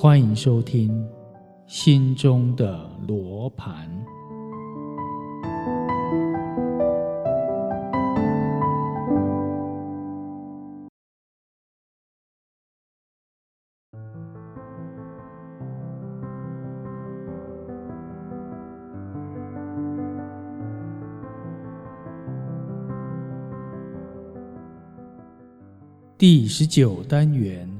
欢迎收听《心中的罗盘》第十九单元。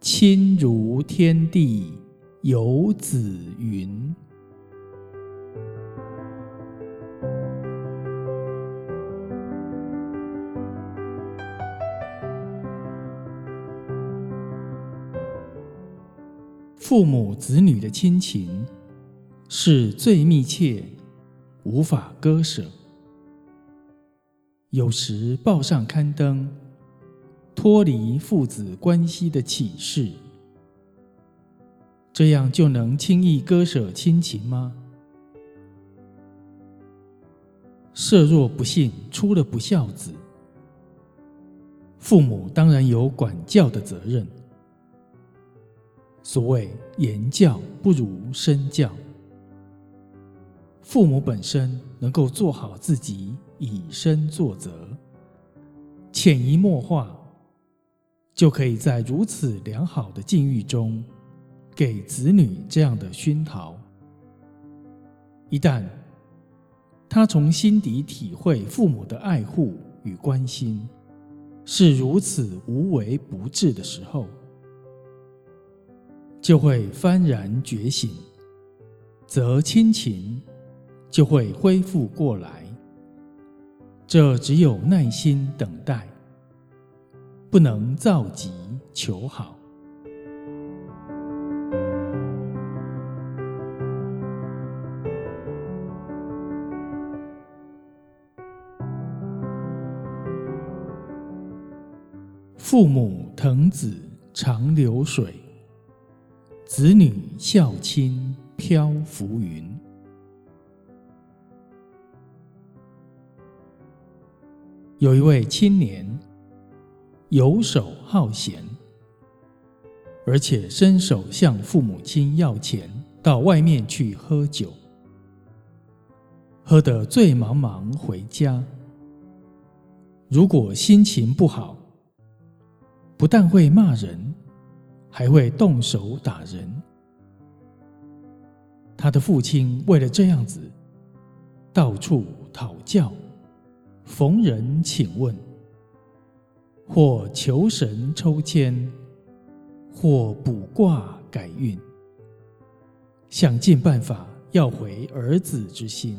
亲如天地有子云，父母子女的亲情是最密切，无法割舍。有时报上刊登。脱离父子关系的启示，这样就能轻易割舍亲情吗？设若不幸出了不孝子，父母当然有管教的责任。所谓言教不如身教，父母本身能够做好自己，以身作则，潜移默化。就可以在如此良好的境遇中，给子女这样的熏陶。一旦他从心底体会父母的爱护与关心是如此无微不至的时候，就会幡然觉醒，则亲情就会恢复过来。这只有耐心等待。不能造极求好。父母疼子长流水，子女孝亲漂浮云。有一位青年。游手好闲，而且伸手向父母亲要钱，到外面去喝酒，喝得醉茫茫回家。如果心情不好，不但会骂人，还会动手打人。他的父亲为了这样子，到处讨教，逢人请问。或求神抽签，或卜卦改运，想尽办法要回儿子之心，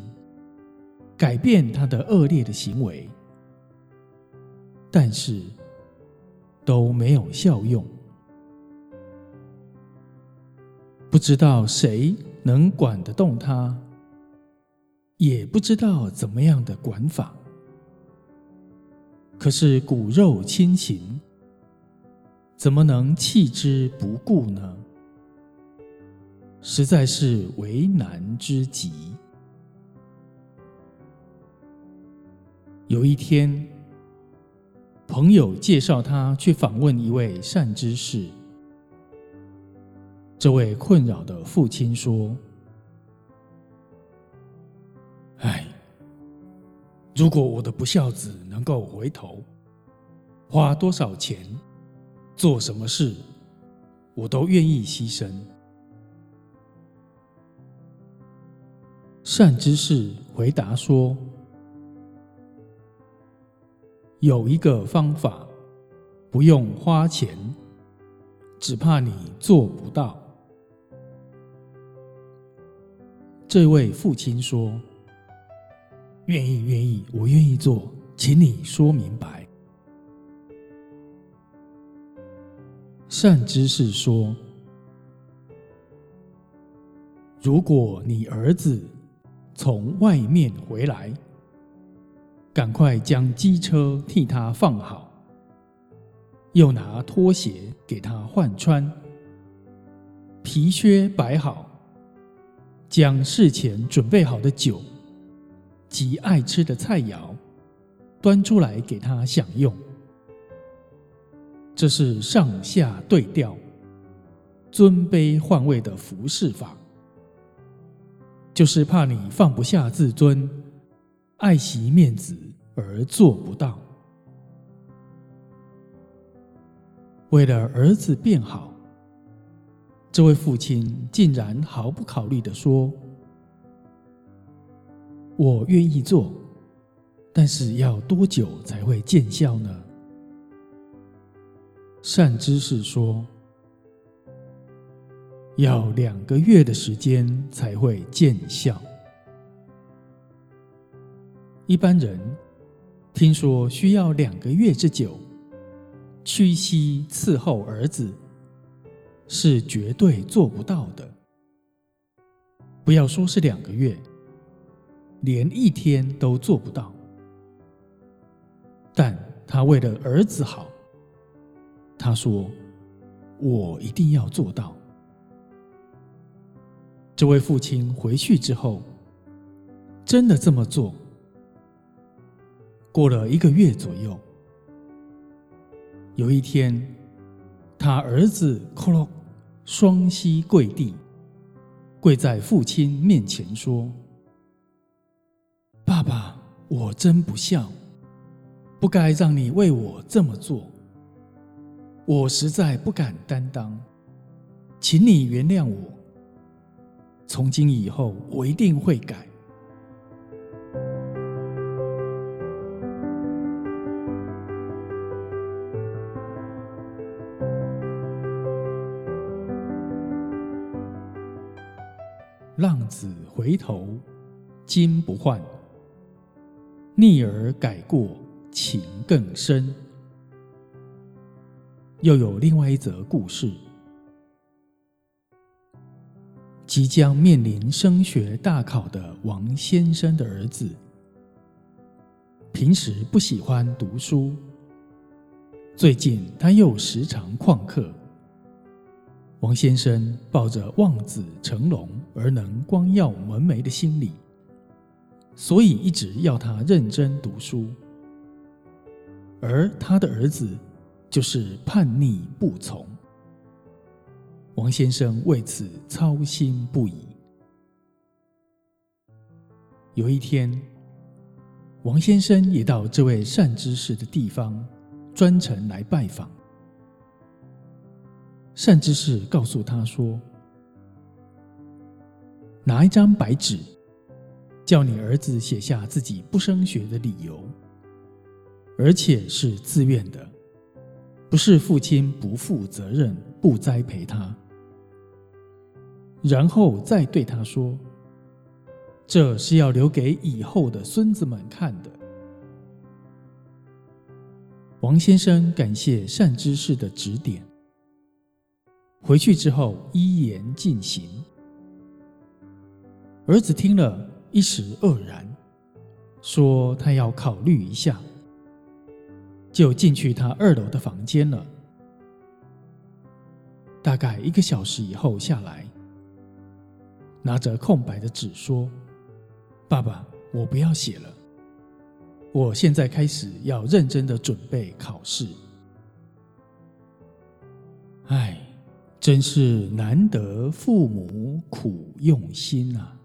改变他的恶劣的行为，但是都没有效用。不知道谁能管得动他，也不知道怎么样的管法。可是骨肉亲情，怎么能弃之不顾呢？实在是为难之极。有一天，朋友介绍他去访问一位善知识。这位困扰的父亲说：“如果我的不孝子能够回头，花多少钱，做什么事，我都愿意牺牲。善知识回答说：“有一个方法，不用花钱，只怕你做不到。”这位父亲说。愿意，愿意，我愿意做，请你说明白。善知识说：“如果你儿子从外面回来，赶快将机车替他放好，又拿拖鞋给他换穿，皮靴摆好，将事前准备好的酒。”及爱吃的菜肴，端出来给他享用。这是上下对调，尊卑换位的服侍法，就是怕你放不下自尊，爱惜面子而做不到。为了儿子变好，这位父亲竟然毫不考虑的说：“我愿意做，但是要多久才会见效呢？”善知识说。要两个月的时间才会见效。一般人听说需要两个月之久，屈膝伺候儿子，是绝对做不到的。不要说是两个月，连一天都做不到。但他为了儿子好，他说：“我一定要做到。”这位父亲回去之后，真的这么做。过了一个月左右，有一天，他儿子克洛双膝跪地，跪在父亲面前说：“爸爸，我真不孝，不该让你为我这么做。我实在不敢担当，请你原谅我。”从今以后，我一定会改。浪子回头金不换，逆而改过情更深。又有另外一则故事。即将面临升学大考的王先生的儿子，平时不喜欢读书，最近他又时常旷课。王先生抱着望子成龙而能光耀门楣的心理，所以一直要他认真读书，而他的儿子就是叛逆不从。王先生为此操心不已。有一天，王先生也到这位善知识的地方，专程来拜访。善知识告诉他说：“拿一张白纸，叫你儿子写下自己不升学的理由，而且是自愿的，不是父亲不负责任、不栽培他。”然后再对他说：“这是要留给以后的孙子们看的。”王先生感谢善知识的指点，回去之后依言进行。儿子听了一时愕然，说他要考虑一下，就进去他二楼的房间了。大概一个小时以后下来。拿着空白的纸说：“爸爸，我不要写了。我现在开始要认真的准备考试。哎，真是难得父母苦用心啊！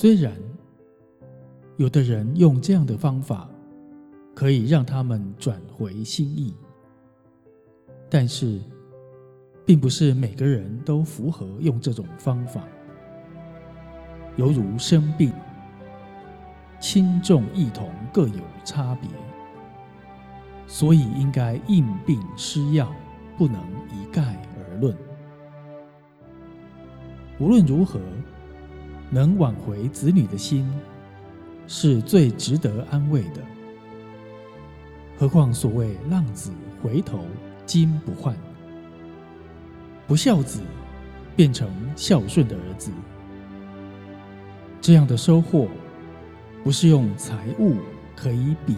虽然……”有的人用这样的方法，可以让他们转回心意，但是，并不是每个人都符合用这种方法。犹如生病，轻重异同各有差别，所以应该因病施药，不能一概而论。无论如何，能挽回子女的心。是最值得安慰的。何况所谓“浪子回头金不换”，不孝子变成孝顺的儿子，这样的收获，不是用财物可以比